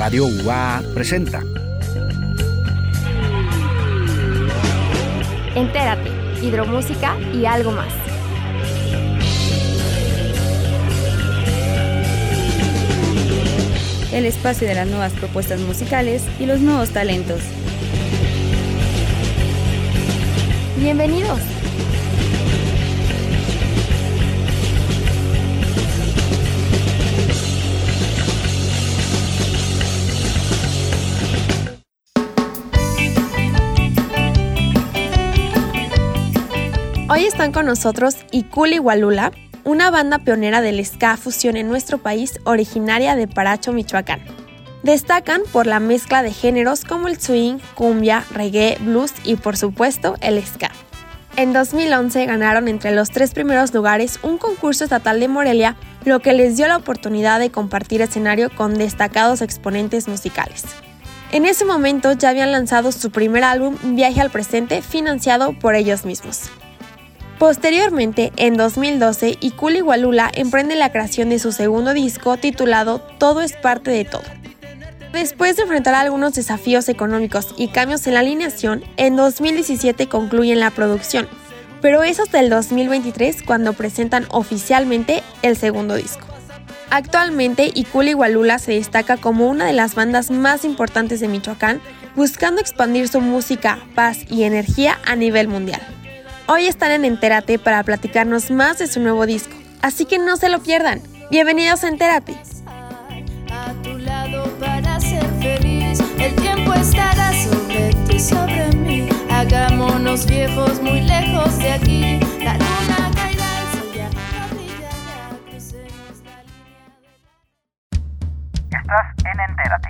Radio UA presenta. Entérate, hidromúsica y algo más. El espacio de las nuevas propuestas musicales y los nuevos talentos. Bienvenidos. Hoy están con nosotros Ikuli Walula, una banda pionera del ska fusión en nuestro país, originaria de Paracho, Michoacán. Destacan por la mezcla de géneros como el swing, cumbia, reggae, blues y por supuesto el ska. En 2011 ganaron entre los tres primeros lugares un concurso estatal de Morelia, lo que les dio la oportunidad de compartir escenario con destacados exponentes musicales. En ese momento ya habían lanzado su primer álbum Viaje al Presente, financiado por ellos mismos. Posteriormente, en 2012, Ikuli Walula emprende la creación de su segundo disco titulado Todo es parte de todo. Después de enfrentar algunos desafíos económicos y cambios en la alineación, en 2017 concluyen la producción, pero es hasta el 2023 cuando presentan oficialmente el segundo disco. Actualmente, Ikuli Walula se destaca como una de las bandas más importantes de Michoacán, buscando expandir su música, paz y energía a nivel mundial. Hoy están en Entérate para platicarnos más de su nuevo disco, así que no se lo pierdan. Bienvenidos a Entérate. A tu lado para ser feliz, el tiempo estará sobre ti, sobre mí. Hagámonos viejos muy lejos de aquí. La luna caerá, el sol ya no brilla, ya crucemos la línea de... Estás en Entérate.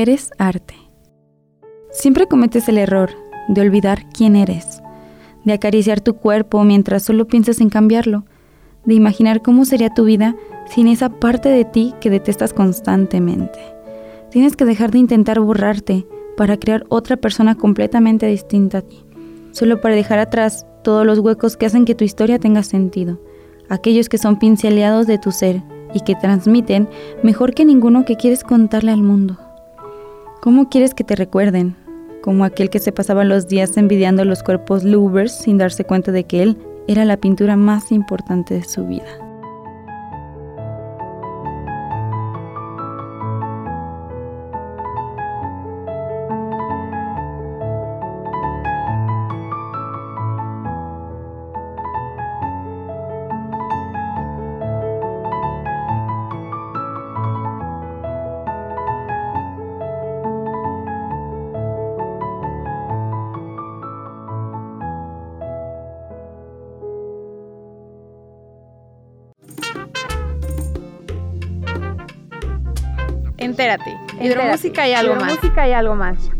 Eres arte. Siempre cometes el error de olvidar quién eres, de acariciar tu cuerpo mientras solo piensas en cambiarlo, de imaginar cómo sería tu vida sin esa parte de ti que detestas constantemente. Tienes que dejar de intentar borrarte para crear otra persona completamente distinta a ti, solo para dejar atrás todos los huecos que hacen que tu historia tenga sentido, aquellos que son pinceleados de tu ser y que transmiten mejor que ninguno que quieres contarle al mundo. ¿Cómo quieres que te recuerden? Como aquel que se pasaba los días envidiando los cuerpos louvers sin darse cuenta de que él era la pintura más importante de su vida. Entérate, hidromúsica y algo más. Música y algo más.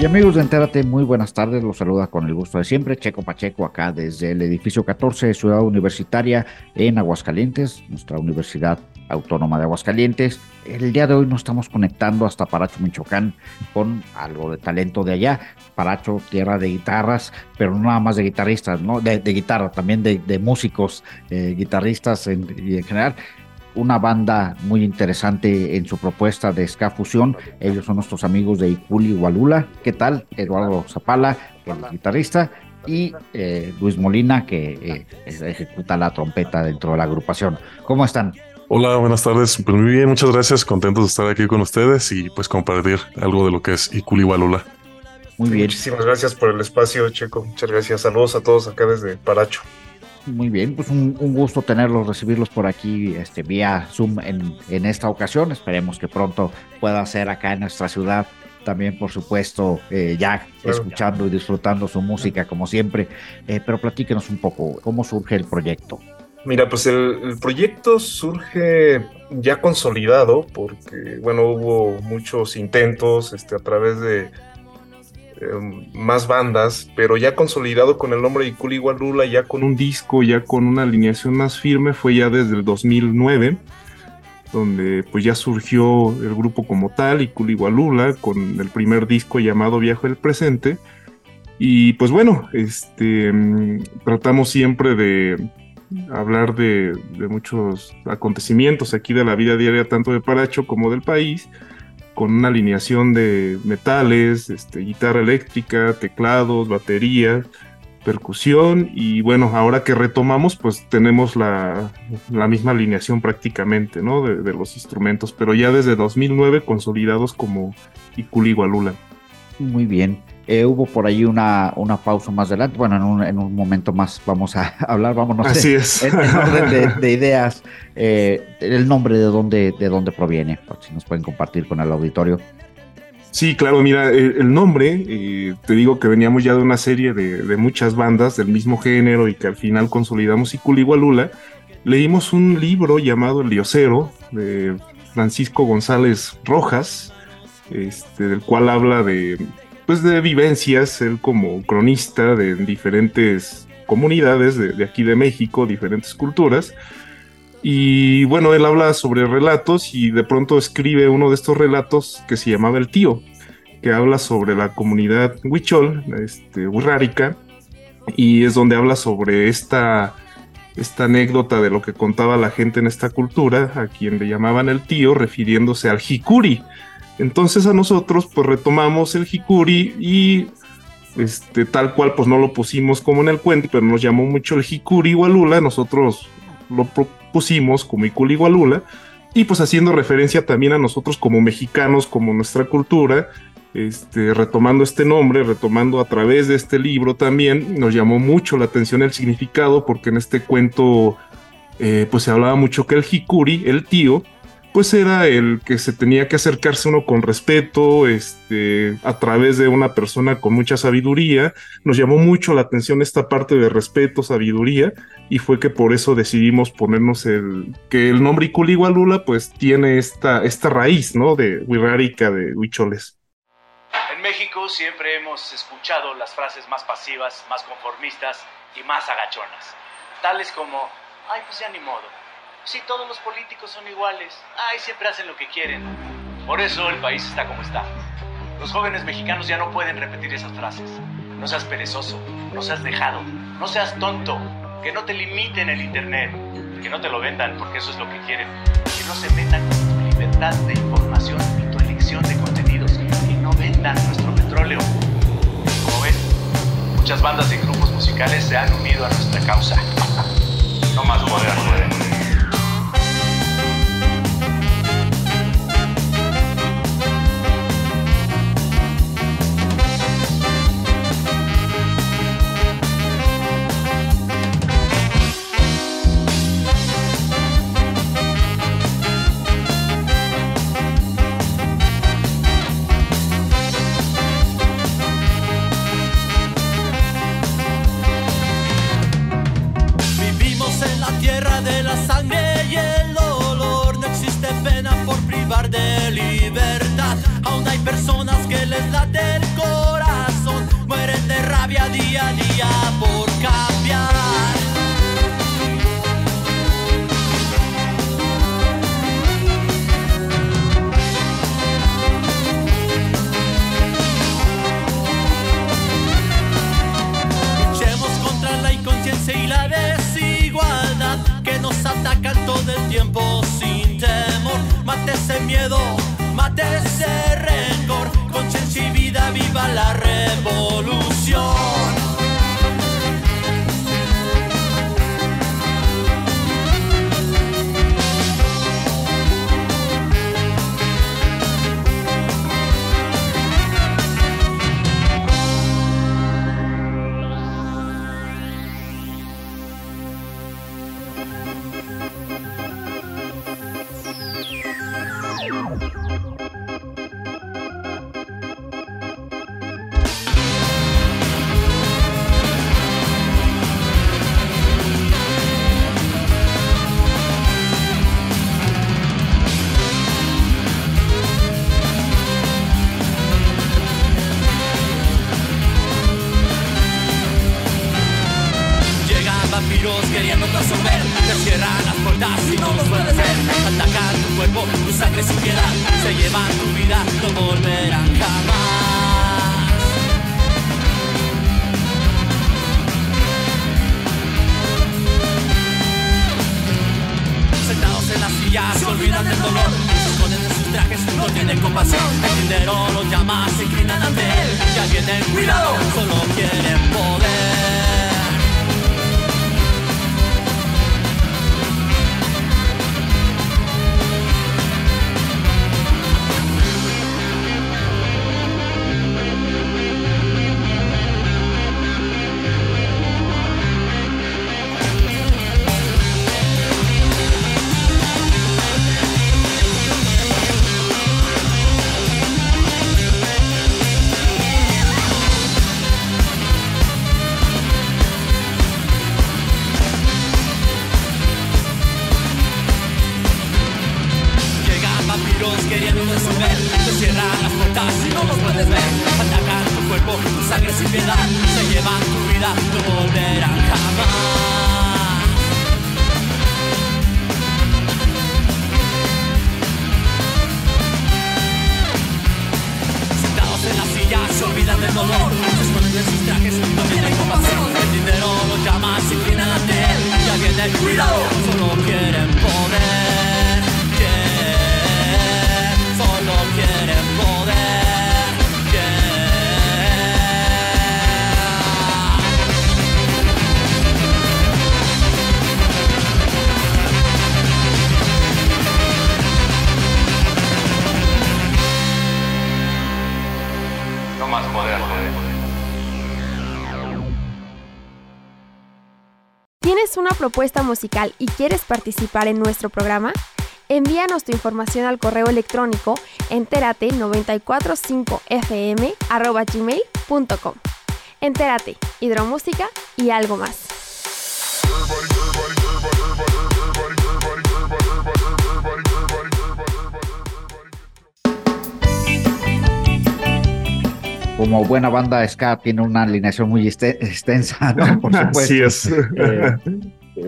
Y amigos de Entérate, muy buenas tardes. Los saluda con el gusto de siempre Checo Pacheco acá desde el edificio 14 de Ciudad Universitaria en Aguascalientes, nuestra Universidad Autónoma de Aguascalientes. El día de hoy nos estamos conectando hasta Paracho, Michoacán, con algo de talento de allá. Paracho, tierra de guitarras, pero no nada más de guitarristas, ¿no? De, de guitarra, también de, músicos, eh, guitarristas en, y en general una banda muy interesante en su propuesta de ska fusión. Ellos son nuestros amigos de Ikuli Walula. ¿Qué tal? Eduardo Zapala, el guitarrista, y eh, Luis Molina, que eh, ejecuta la trompeta dentro de la agrupación. ¿Cómo están? Hola, buenas tardes. Pues muy bien, muchas gracias. Contentos de estar aquí con ustedes y pues compartir algo de lo que es Ikuli Walula. Muy bien. Muchísimas gracias por el espacio, Checo. Muchas gracias. Saludos a todos acá desde Paracho. Muy bien, pues un, gusto tenerlos, recibirlos por aquí este, vía Zoom en, en esta ocasión. Esperemos que pronto pueda ser acá en nuestra ciudad también, por supuesto, eh, ya escuchando y disfrutando su música como siempre. Eh, pero platíquenos un poco, ¿cómo surge el proyecto? Mira, pues el, proyecto surge ya consolidado porque, bueno, hubo muchos intentos este, a través de em, más bandas, pero ya consolidado con el nombre de Ikuli ya con un disco, ya con una alineación más firme, fue ya desde el 2009 donde pues ya surgió el grupo como tal, y Igualula, con el primer disco llamado Viaje del Presente. Y pues bueno, este, mm, tratamos siempre de hablar de, muchos acontecimientos aquí de la vida diaria, tanto de Paracho como del país, con una alineación de metales, este, guitarra eléctrica, teclados, baterías, percusión y bueno, ahora que retomamos pues tenemos la, misma alineación prácticamente, ¿no? De, los instrumentos, pero ya desde 2009 consolidados como Ikuli Gualula. Muy bien. Eh, hubo por ahí una, una pausa más adelante. Bueno, en un, en un momento más vamos a hablar, vámonos. Así es. En, orden de, ideas, eh, el nombre de dónde, de dónde proviene, si nos pueden compartir con el auditorio. Sí, claro, mira, el, nombre, eh, te digo que veníamos ya de una serie de, muchas bandas del mismo género y que al final consolidamos Iculigualula. Leímos un libro llamado El Diosero de Francisco González Rojas, este, del cual habla de, pues de vivencias, él como cronista de diferentes comunidades de aquí de México, diferentes culturas. Y bueno, él habla sobre relatos y de pronto escribe uno de estos relatos que se llamaba El Tío, que habla sobre la comunidad huichol, este, urrárica, y es donde habla sobre esta, esta anécdota de lo que contaba la gente en esta cultura, a quien le llamaban el tío, refiriéndose al jicuri. Entonces a nosotros pues retomamos el jicuri y este, tal cual pues no lo pusimos como en el cuento, pero nos llamó mucho el jicuri Walula, nosotros lo pusimos como Igualula, y pues haciendo referencia también a nosotros como mexicanos, como nuestra cultura, este, retomando este nombre, retomando a través de este libro también, nos llamó mucho la atención el significado, porque en este cuento eh, pues se hablaba mucho que el Hikuri, el tío, pues era el que se tenía que acercarse uno con respeto, este, a través de una persona con mucha sabiduría. Nos llamó mucho la atención esta parte de respeto, sabiduría, y fue que por eso decidimos ponernos el, que el nombre Iculigualula pues tiene esta, esta raíz, ¿no? De Huirrárica, de Huicholes. En México siempre hemos escuchado las frases más pasivas, más conformistas y más agachonas, tales como, ay, pues ya ni modo si todos los políticos son iguales, ay, siempre hacen lo que quieren. Por eso el país está como está. Los jóvenes mexicanos ya no pueden repetir esas frases. No seas perezoso, no seas dejado, no seas tonto, que no te limiten el internet, que no te lo vendan porque eso es lo que quieren, que no se metan con tu libertad de información y tu elección de contenidos, que no vendan nuestro petróleo. Como ven, muchas bandas y grupos musicales se han unido a nuestra causa. No más poder, musical y quieres participar en nuestro programa? Envíanos tu información al correo electrónico entérate945fm@gmail.com. Entérate, hidromúsica y algo más. Como buena banda ska tiene una alineación muy extensa, ¿no? Por supuesto. Así es. Eh,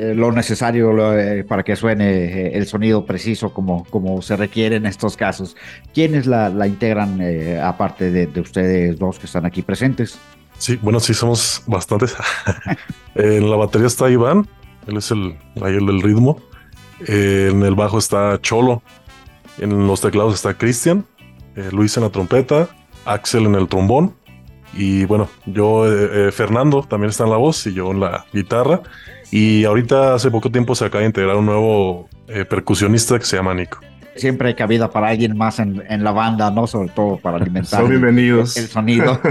eh, lo necesario eh, para que suene eh, el sonido preciso como, como se requiere en estos casos. ¿Quiénes la, integran aparte de, de ustedes dos que están aquí presentes? Sí, bueno, sí, somos bastantes. en la batería está Iván, él es el, el del ritmo. En el bajo está Cholo. En los teclados está Cristian, Luis en la trompeta, Axel en el trombón. Y bueno, yo, Fernando también está en la voz y yo en la guitarra. Y ahorita hace poco tiempo se acaba de integrar un nuevo eh, percusionista que se llama Nico. Siempre hay cabida para alguien más en, en la banda, ¿no? Sobre todo para alimentar Son el- bienvenidos. el sonido.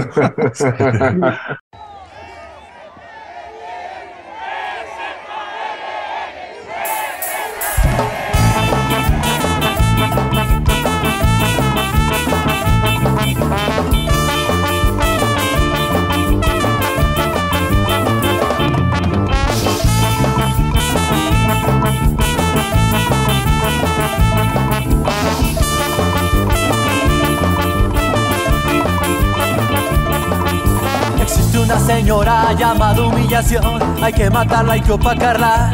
llamada humillación, hay que matarla, hay que opacarla,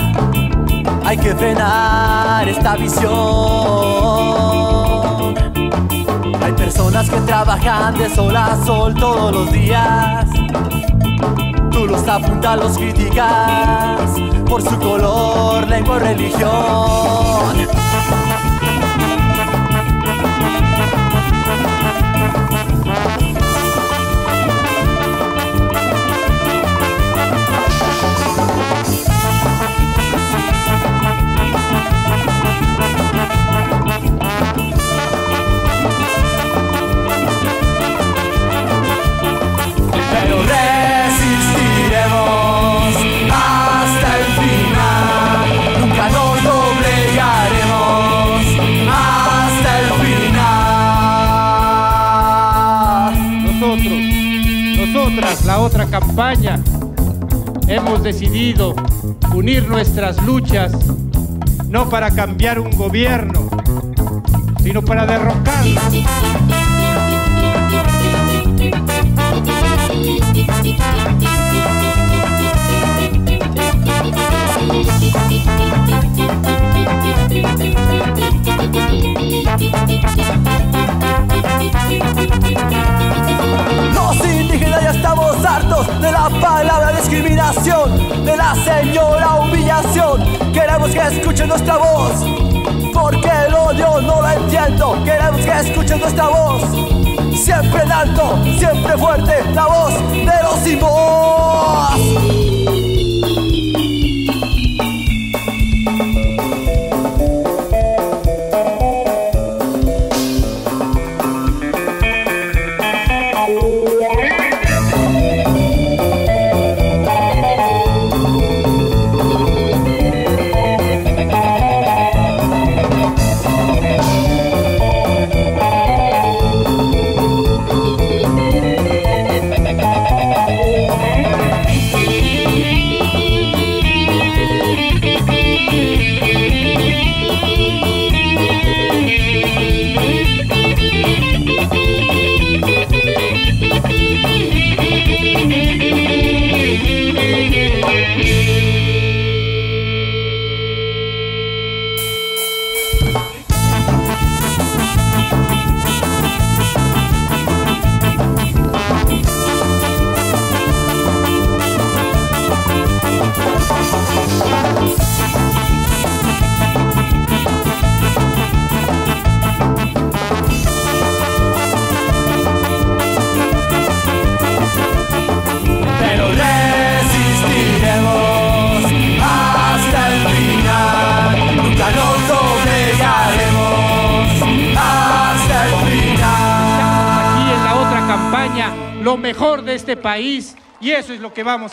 hay que frenar esta visión. Hay personas que trabajan de sol a sol todos los días. Tú los apuntas, los criticas por su color, lengua religión. La otra campaña, hemos decidido unir nuestras luchas no para cambiar un gobierno, sino para derrocarlo. Estamos hartos de la palabra discriminación, de la señora humillación. Queremos que escuchen nuestra voz, porque el odio no lo entiendo. Queremos que escuchen nuestra voz, siempre alto, siempre fuerte, la voz de los sin voz.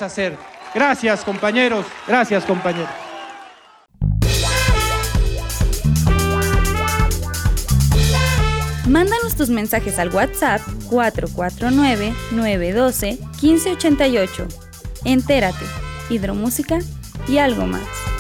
Hacer. Gracias compañeros, gracias compañeros. Mándanos tus mensajes al WhatsApp 449-912-1588. Entérate, hidromúsica y algo más.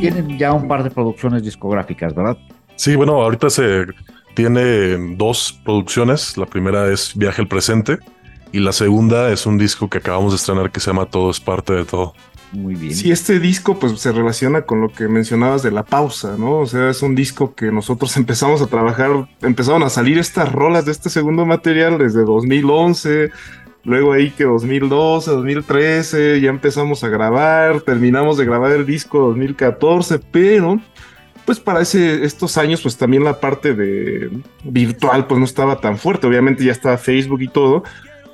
Tienen ya un par de producciones discográficas, ¿verdad? Sí, bueno, ahorita se tiene dos producciones. La primera es Viaje al Presente y la segunda es un disco que acabamos de estrenar que se llama Todo es parte de todo. Muy bien. Sí, este disco pues se relaciona con lo que mencionabas de la pausa, ¿no? O sea, es un disco que nosotros empezamos a trabajar, empezaron a salir estas rolas de este segundo material desde 2011, Luego ahí que 2012, 2013, ya empezamos a grabar, terminamos de grabar el disco 2014, pero pues para ese, estos años pues también la parte de virtual pues no estaba tan fuerte, obviamente ya estaba Facebook y todo,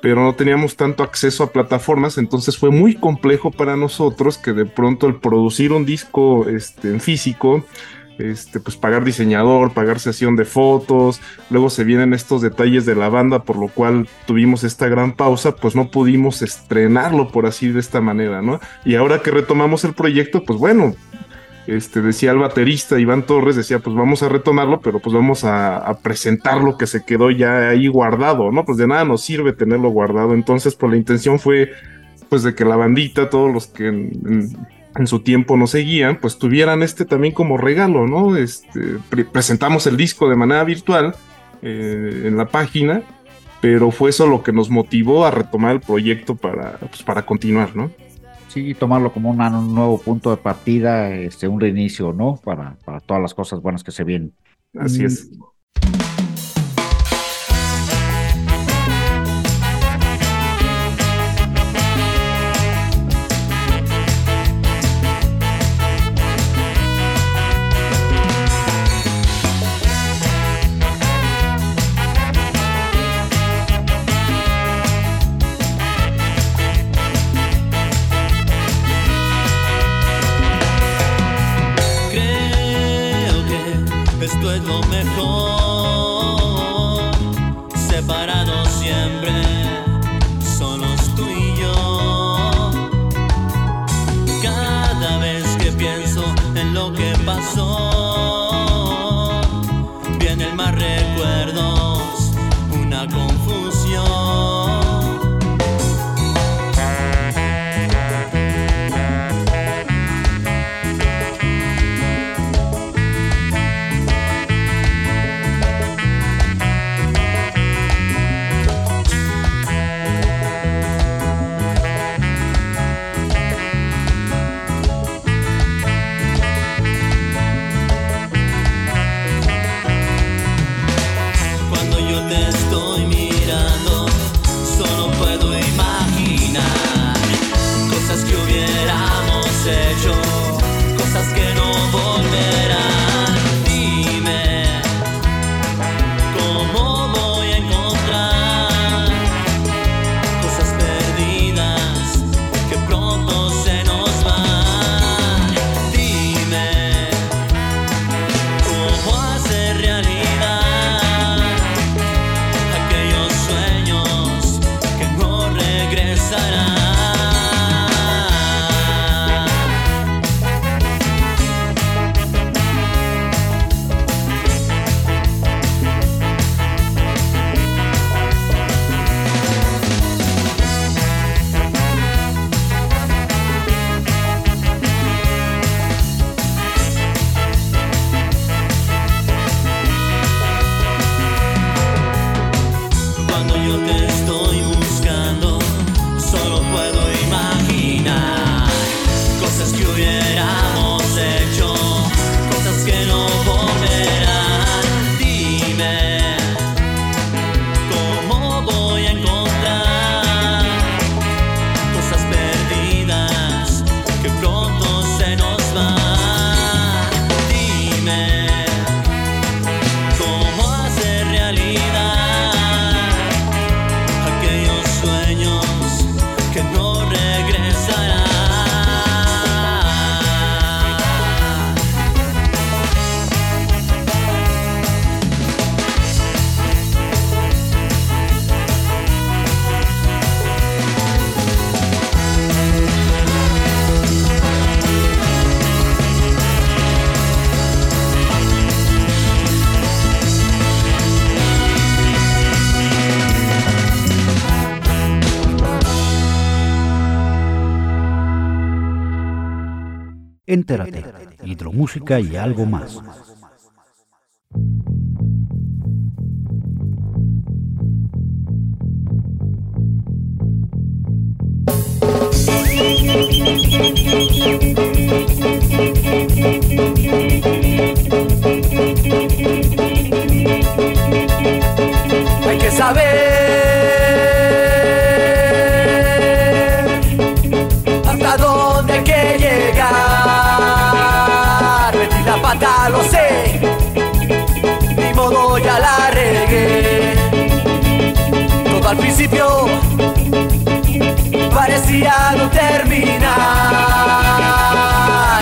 pero no teníamos tanto acceso a plataformas, entonces fue muy complejo para nosotros que de pronto el producir un disco este, en físico, este, pues pagar diseñador, pagar sesión de fotos, luego se vienen estos detalles de la banda, por lo cual tuvimos esta gran pausa, pues no pudimos estrenarlo por así de esta manera, ¿no? Y ahora que retomamos el proyecto, pues bueno, este, decía el baterista Iván Torres, decía, pues vamos a retomarlo, pero pues vamos a, presentar lo que se quedó ya ahí guardado, ¿no? Pues de nada nos sirve tenerlo guardado, entonces pues la intención fue pues de que la bandita, todos los que su tiempo nos seguían, pues tuvieran este también como regalo, ¿no? Este, presentamos el disco de manera virtual eh, en la página, pero fue eso lo que nos motivó a retomar el proyecto para, pues, para continuar, ¿no? Sí, tomarlo como un nuevo punto de partida, este, un reinicio, ¿no? Para, para todas las cosas buenas que se vienen. Así es. Entérate, hidromúsica y algo más.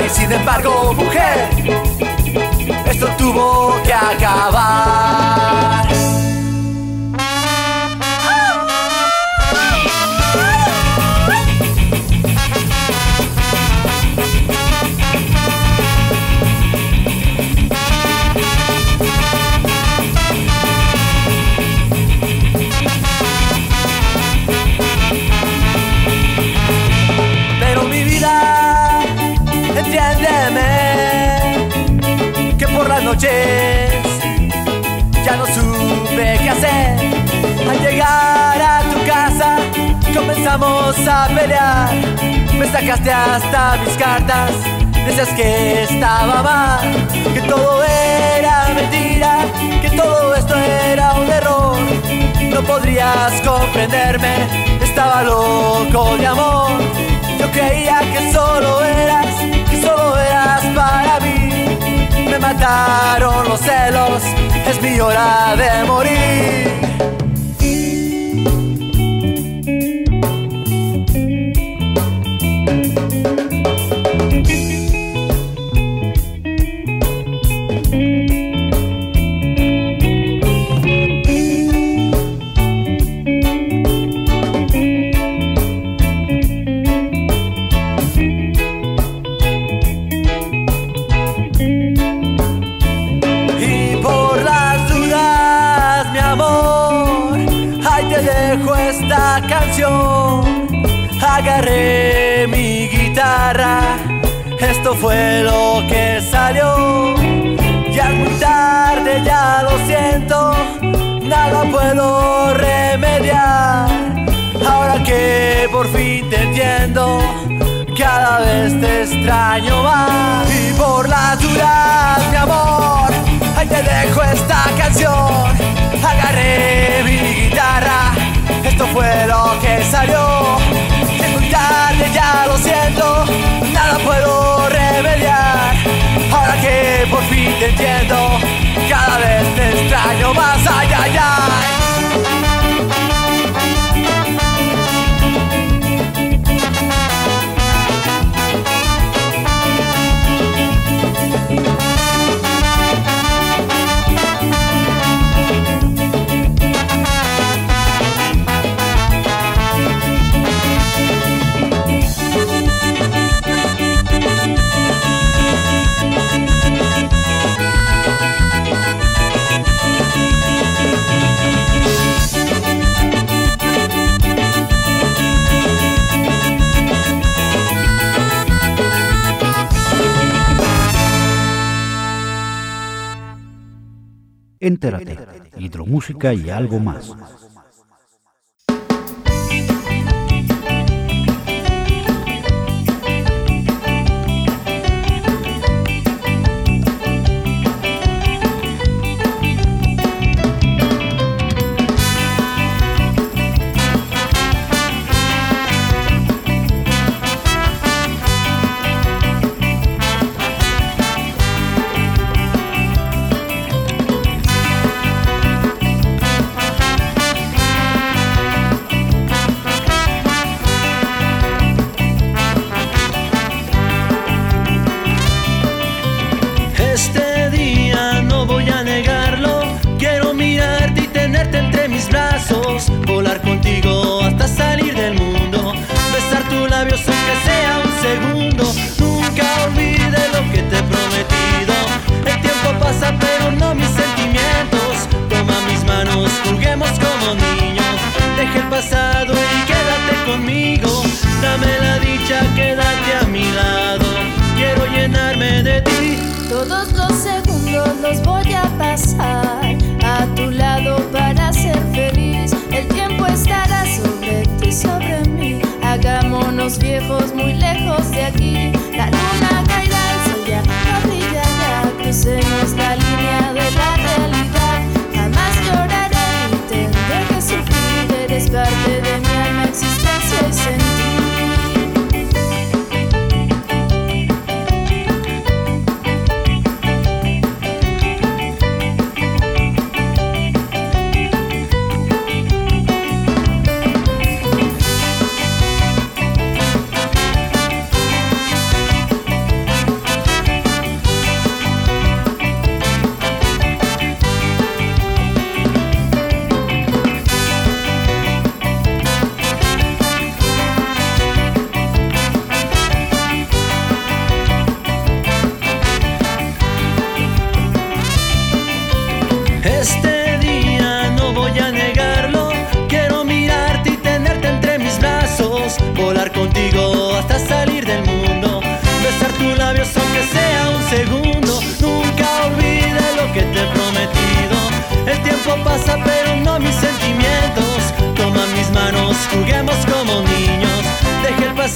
Y sin embargo, mujer, esto tuvo que acabar. Ya no supe qué hacer. Al llegar a tu casa comenzamos a pelear. Me sacaste hasta mis cartas, decías que estaba mal, que todo era mentira, que todo esto era un error. No podrías comprenderme, estaba loco de amor. Yo creía que solo eras, que solo eras para mí. Me mataron los celos, es mi hora de morir. Esto fue lo que salió. Ya es muy tarde, ya lo siento, nada puedo remediar. Ahora que por fin te entiendo, cada vez te extraño más. Y por las dudas, mi amor, ahí te dejo esta canción. Agarré mi guitarra, esto fue lo que salió. Es muy tarde, cada vez te extraño más. Entérate, hidromúsica y algo más. Aunque sea un segundo. Nunca olvide lo que te he prometido. El tiempo pasa pero no mis sentimientos. Toma mis manos, juguemos como niños. Deja el pasado y quédate conmigo. Dame la dicha, quédate a mi lado. Quiero llenarme de ti. Todos los segundos los voy a pasar viejos muy lejos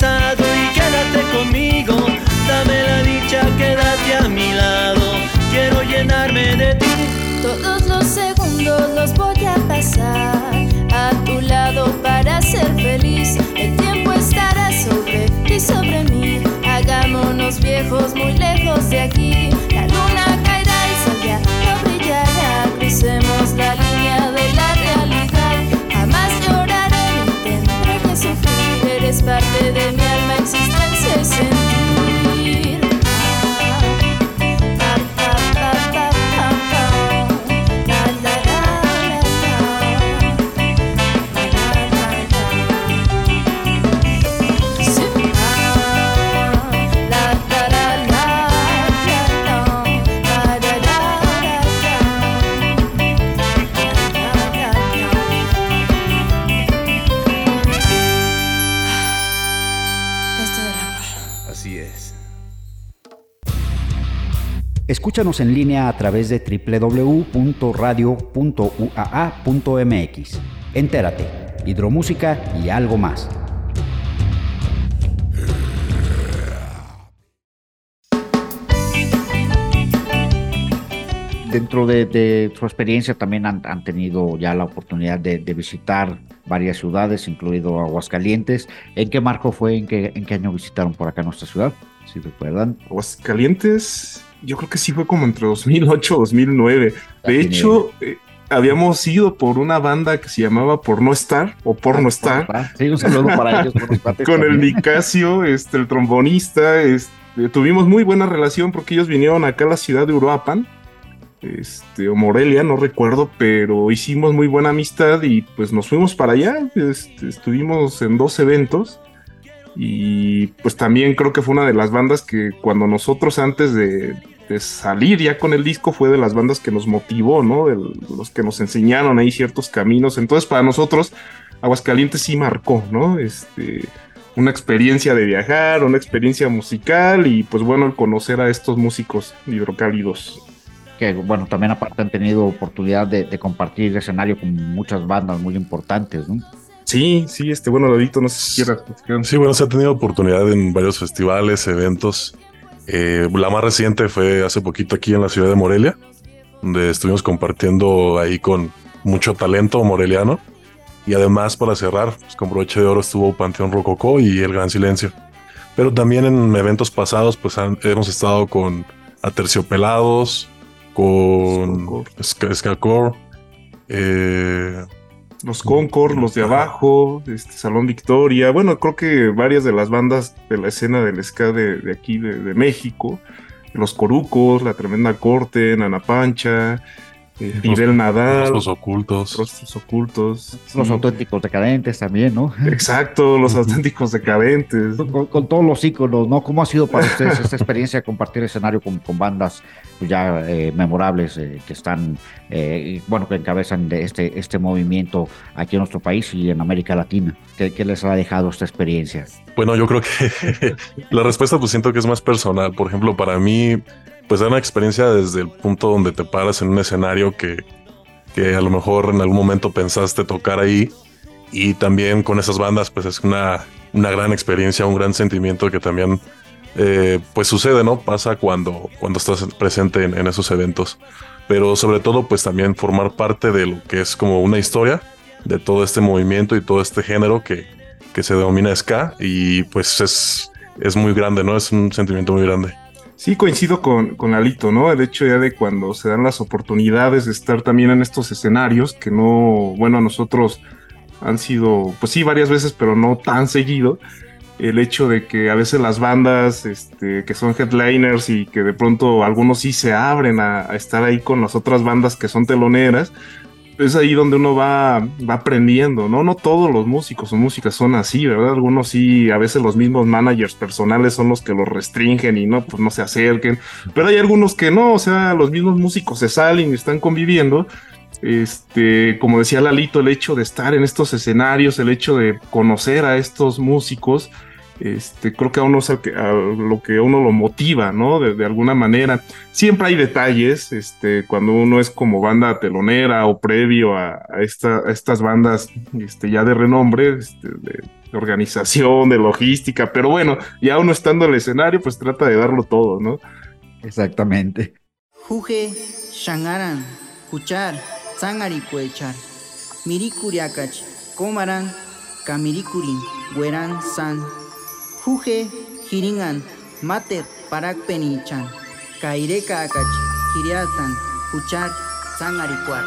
y quédate conmigo. Dame la dicha, quédate a mi lado. Quiero llenarme de ti. Todos los segundos los voy a pasar a tu lado para ser feliz. El tiempo estará sobre ti, sobre mí. Hagámonos viejos muy lejos de aquí. Escúchanos en línea a través de www.radio.uaa.mx. Entérate, hidromúsica y algo más. Dentro de, de su experiencia también han, han tenido ya la oportunidad de, de visitar varias ciudades, incluido Aguascalientes. ¿En qué marco fue? ¿En qué, en qué año visitaron por acá nuestra ciudad? Si recuerdan. Aguascalientes, yo creo que sí fue como entre 2008 2009. Ya De hecho, eh, habíamos ido por una banda que se llamaba Por No Estar o Por No Estar. Sí, un saludo para ellos. por con el. Nicasio, este, el trombonista, este, tuvimos muy buena relación porque ellos vinieron acá a la ciudad de Uruapan, este, o Morelia, no recuerdo, pero hicimos muy buena amistad y pues nos fuimos para allá, este, estuvimos en dos eventos y pues también creo que fue una de las bandas que cuando nosotros antes de, salir ya con el disco fue de las bandas que nos motivó, ¿no? Los que nos enseñaron ahí ciertos caminos, entonces para nosotros Aguascalientes sí marcó, ¿no? Este, una experiencia de viajar, una experiencia musical y pues bueno, el conocer a estos músicos hidrocálidos. que bueno, también aparte han tenido oportunidad de, de compartir escenario con muchas bandas muy importantes, ¿no? Sí, sí, este, bueno, Davidito, no sé si quieras. Sí, bueno, se ha tenido oportunidad en varios festivales, eventos. Eh, la más reciente fue hace poquito aquí en la ciudad de Morelia, donde estuvimos compartiendo ahí con mucho talento moreliano. Y además, para cerrar, pues, con broche de oro estuvo Panteón Rococó y El Gran Silencio. Pero también en eventos pasados, pues hemos estado con Aterciopelados, con Skakor, eh, los Concord, los de abajo, este Salón Victoria, bueno, creo que varias de las bandas de la escena del ska de, aquí de, México, los Corucos, la Tremenda Corte, Nana Pancha, eh, Fidel Nadal. Los ocultos. Los ocultos. Los auténticos decadentes también, ¿no? Exacto, los auténticos decadentes. Con, todos los íconos, ¿no? ¿Cómo ha sido para ustedes esta experiencia de compartir escenario con, con bandas ya eh, memorables eh, que están, eh, bueno, que encabezan de este, este movimiento aquí en nuestro país y en América Latina? ¿Qué, qué les ha dejado esta experiencia? Bueno, yo creo que la respuesta pues siento que es más personal. Por ejemplo, para mí pues da una experiencia desde el punto donde te paras en un escenario que, que a lo mejor en algún momento pensaste tocar ahí y también con esas bandas pues es una, una gran experiencia, un gran sentimiento que también eh, pues sucede, ¿no? Pasa cuando, cuando estás presente en, esos eventos. Pero sobre todo pues también formar parte de lo que es como una historia de todo este movimiento y todo este género que, que se denomina ska y pues es, es muy grande, ¿no? Es un sentimiento muy grande. Sí, coincido con, con Alito, ¿no? El hecho ya de cuando se dan las oportunidades de estar también en estos escenarios, que no, bueno, a nosotros han sido, pues sí, varias veces, pero no tan seguido. El hecho de que a veces las bandas este, que son headliners y que de pronto algunos sí se abren a estar ahí con las otras bandas que son teloneras, es ahí donde uno va, va aprendiendo, ¿no? No todos los músicos o músicas son así, ¿verdad? Algunos sí, a veces los mismos managers personales son los que los restringen y no, pues no se acerquen. Pero hay algunos que no, o sea, los mismos músicos se salen y están conviviendo. Este, como decía Lalito, el hecho de estar en estos escenarios, el hecho de conocer a estos músicos, este, creo que a uno es a lo que a uno lo motiva, ¿no? De, alguna manera. Siempre hay detalles, este, cuando uno es como banda telonera o previo a, estas bandas este, ya de renombre, este, de, organización, de logística, pero bueno, ya uno estando en el escenario, pues trata de darlo todo, ¿no? Exactamente. Juge, Shangaran, Kuchar, Zangari Kuechar, Mirikuriakach, Komaran, Kamirikurin, Weran San. Juge hiringan mater parak penichan. Kaireka akach hiriatan huchar sangaricuar.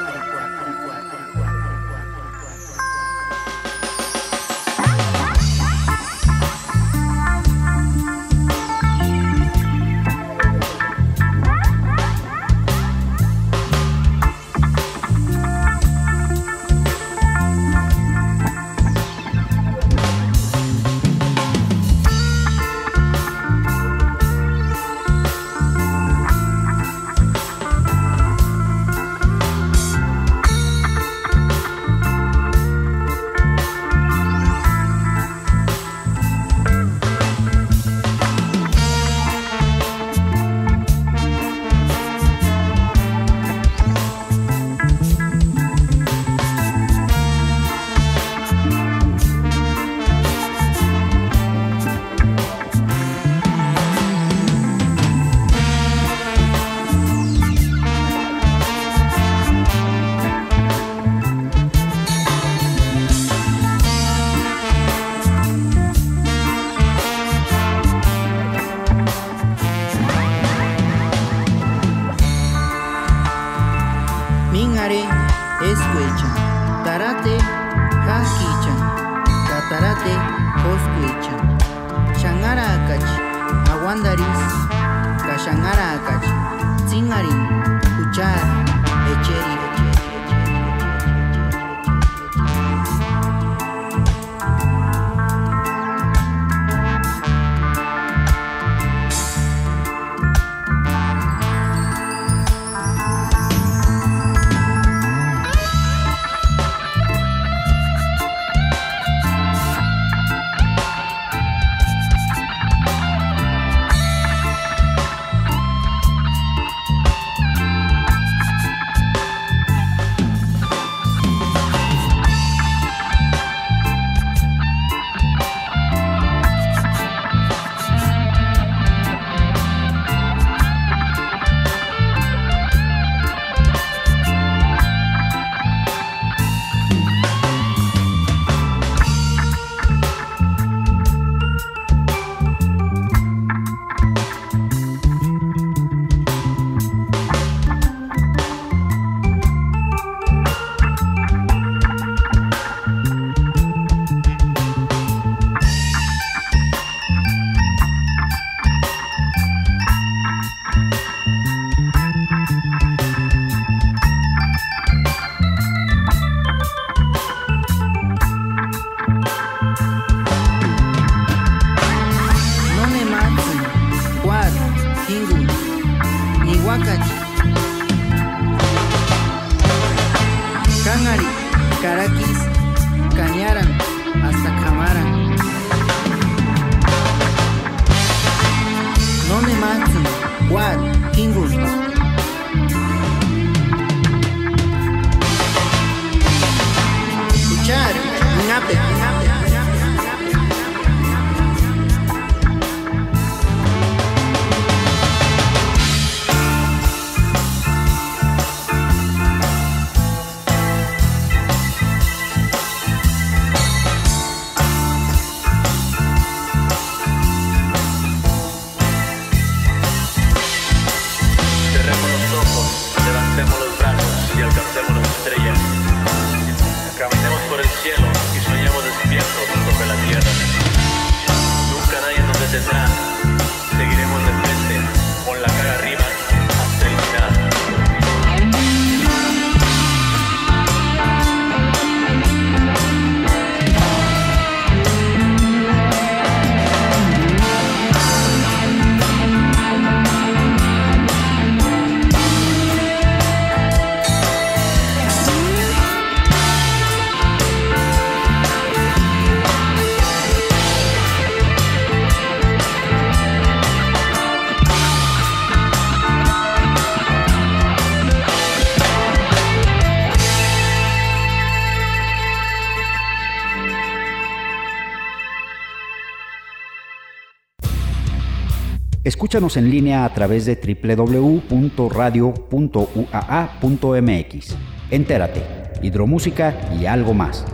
Escúchanos en línea a través de www.radio.uaa.mx. Entérate, hidromúsica y algo más.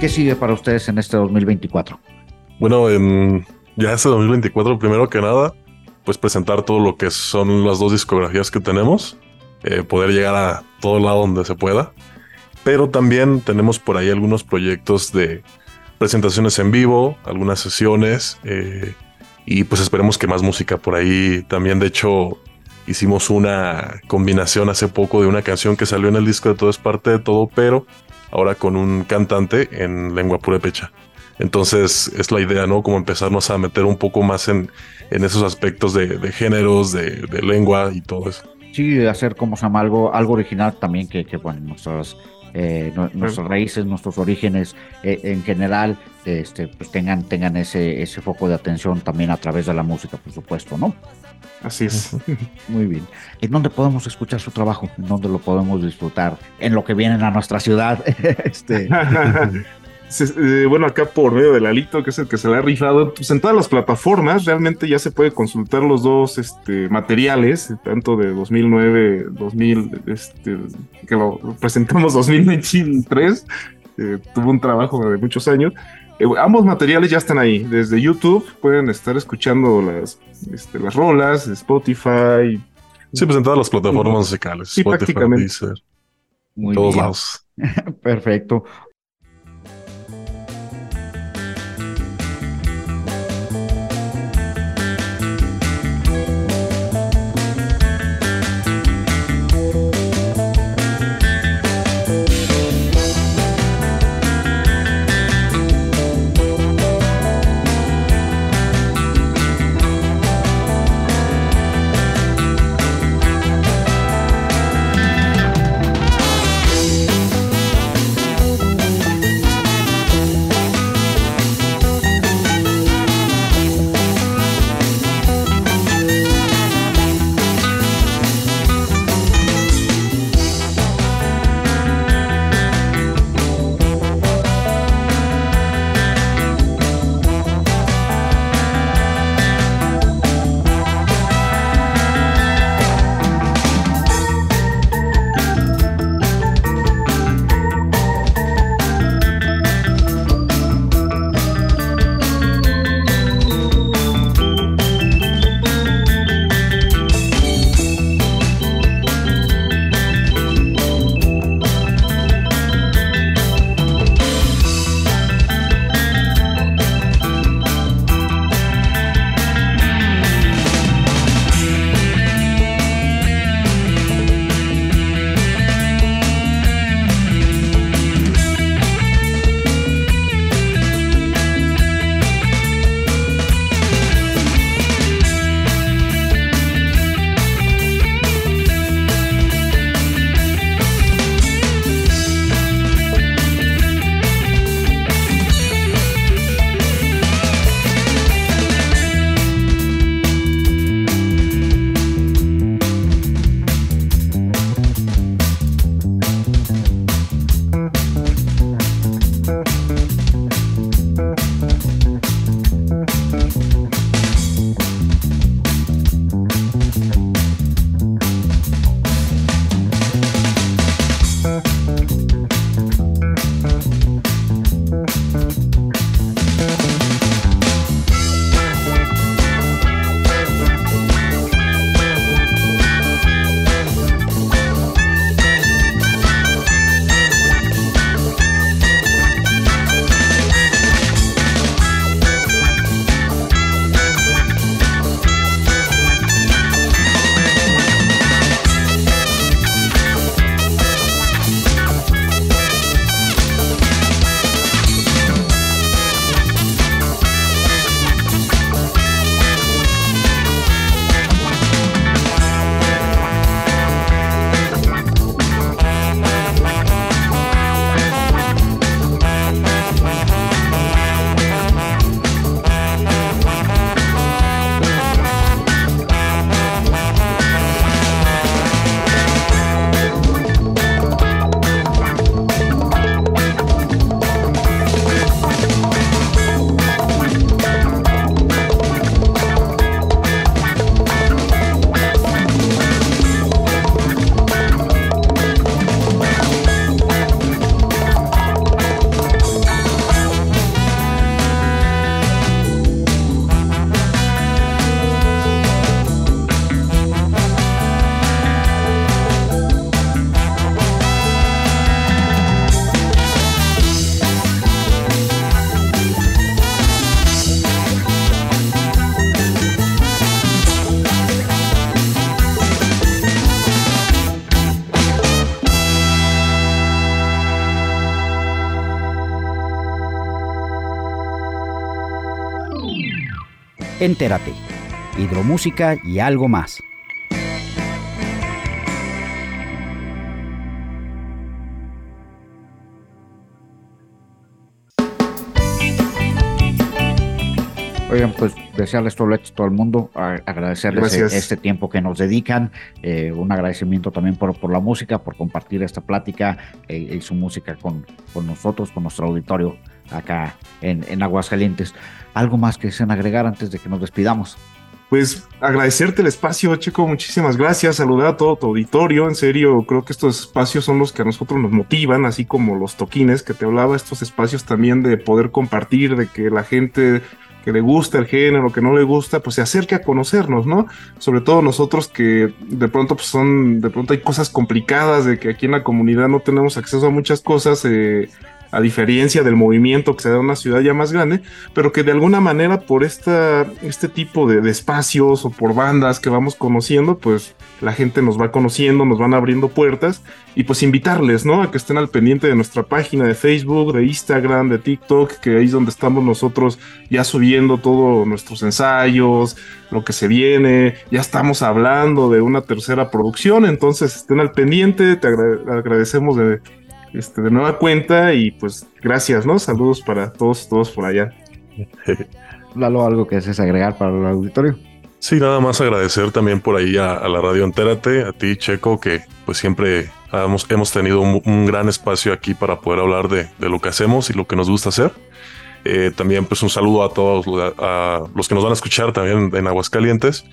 ¿Qué sigue para ustedes en este 2024? Bueno, en ya este 2024, primero que nada, pues presentar todo lo que son las dos discografías que tenemos, eh, poder llegar a todo lado donde se pueda. Pero también tenemos por ahí algunos proyectos de presentaciones en vivo, algunas sesiones, eh, y pues esperemos que más música por ahí. También, de hecho, hicimos una combinación hace poco de una canción que salió en el disco de Todo es parte de todo, pero ahora con un cantante en lengua purépecha. Entonces es la idea, ¿no? Como empezarnos a meter un poco más en, en esos aspectos de, de géneros, de, lengua y todo eso. Sí, hacer como se llama algo, algo original también que, que bueno, nuestras, eh, no, nuestras raíces, nuestros orígenes eh, en general, este, pues tengan, tengan ese, ese foco de atención también a través de la música, por supuesto, ¿no? Así es. Muy bien. ¿En dónde podemos escuchar su trabajo? ¿En dónde lo podemos disfrutar? En lo que vienen a nuestra ciudad. este... eh, bueno, acá por medio del Alito, que es el que se le ha rifado, pues en todas las plataformas realmente ya se puede consultar los dos este, materiales, tanto de 2009, 2000, este, que lo presentamos 2023, eh, tuvo un trabajo de muchos años. Eh, ambos materiales ya están ahí, desde YouTube pueden estar escuchando las, este, las rolas, Spotify. Sí, pues en todas las plataformas musicales. Sí, Spotify, prácticamente. Deezer, Muy todos bien. lados. Perfecto. Entérate, hidromúsica y algo más. Oigan, pues desearles todo el éxito a todo el mundo, agradecerles Gracias. eh, este tiempo que nos dedican, eh, un agradecimiento también por, por la música, por compartir esta plática eh, y su música con, con nosotros, con nuestro auditorio acá en, en Aguascalientes. ¿Algo más que deseen agregar antes de que nos despidamos? Pues agradecerte el espacio, Checo, muchísimas gracias, saludar a todo tu auditorio, en serio, creo que estos espacios son los que a nosotros nos motivan, así como los toquines que te hablaba, estos espacios también de poder compartir, de que la gente que le gusta el género, que no le gusta, pues se acerque a conocernos, ¿no? Sobre todo nosotros que de pronto pues son, de pronto hay cosas complicadas, de que aquí en la comunidad no tenemos acceso a muchas cosas, eh, a diferencia del movimiento que se da en una ciudad ya más grande, pero que de alguna manera por este tipo de, espacios o por bandas que vamos conociendo, pues la gente nos va conociendo, nos van abriendo puertas y pues invitarles, ¿no? A que estén al pendiente de nuestra página de Facebook, de Instagram, de TikTok, que ahí es donde estamos nosotros ya subiendo todos nuestros ensayos, lo que se viene, ya estamos hablando de una tercera producción, entonces estén al pendiente, te agra- agradecemos de, este, de nueva cuenta y pues gracias, ¿no? Saludos para todos, todos por allá. Lalo, ¿algo que desees agregar para el auditorio? Sí, nada más agradecer también por ahí a, a la radio Entérate, a ti Checo, que pues siempre hemos, hemos tenido un, un gran espacio aquí para poder hablar de, de lo que hacemos y lo que nos gusta hacer. Eh, también pues un saludo a todos a, a los que nos van a escuchar también en Aguascalientes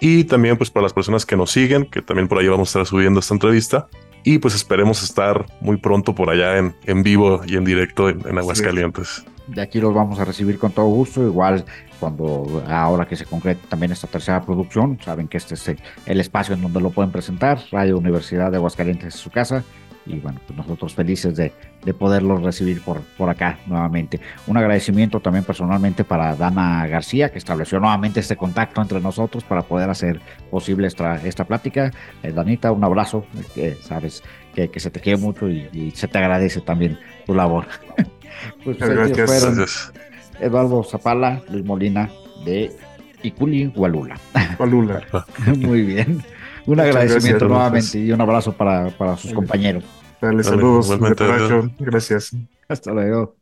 y también pues para las personas que nos siguen, que también por ahí vamos a estar subiendo esta entrevista y pues esperemos estar muy pronto por allá en, en vivo y en directo en, en Aguascalientes. De aquí los vamos a recibir con todo gusto, igual cuando ahora que se concrete también esta tercera producción, saben que este es el- el espacio en donde lo pueden presentar, Radio Universidad de Aguascalientes es su casa, y bueno, pues nosotros felices de, de poderlos recibir por, por acá nuevamente. Un agradecimiento también personalmente para Dana García, que estableció nuevamente este contacto entre nosotros para poder hacer posible esta, esta plática. Eh, Danita, un abrazo, que sabes que, que se te quiere mucho y, y se te agradece también tu labor. pues gracias. fueron. Eduardo Zapala, Luis Molina de Iculi, Hualula. Palula. Muy bien. Un Muchas agradecimiento gracias, nuevamente y un abrazo para, para sus compañeros. Dale, Dale, saludos. igualmente. Gracias. Hasta luego.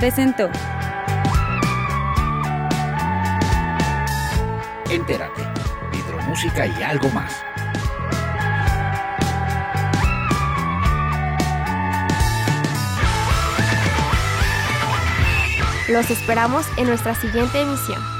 Presentó. Entérate, hidromúsica y algo más. Los esperamos en nuestra siguiente emisión.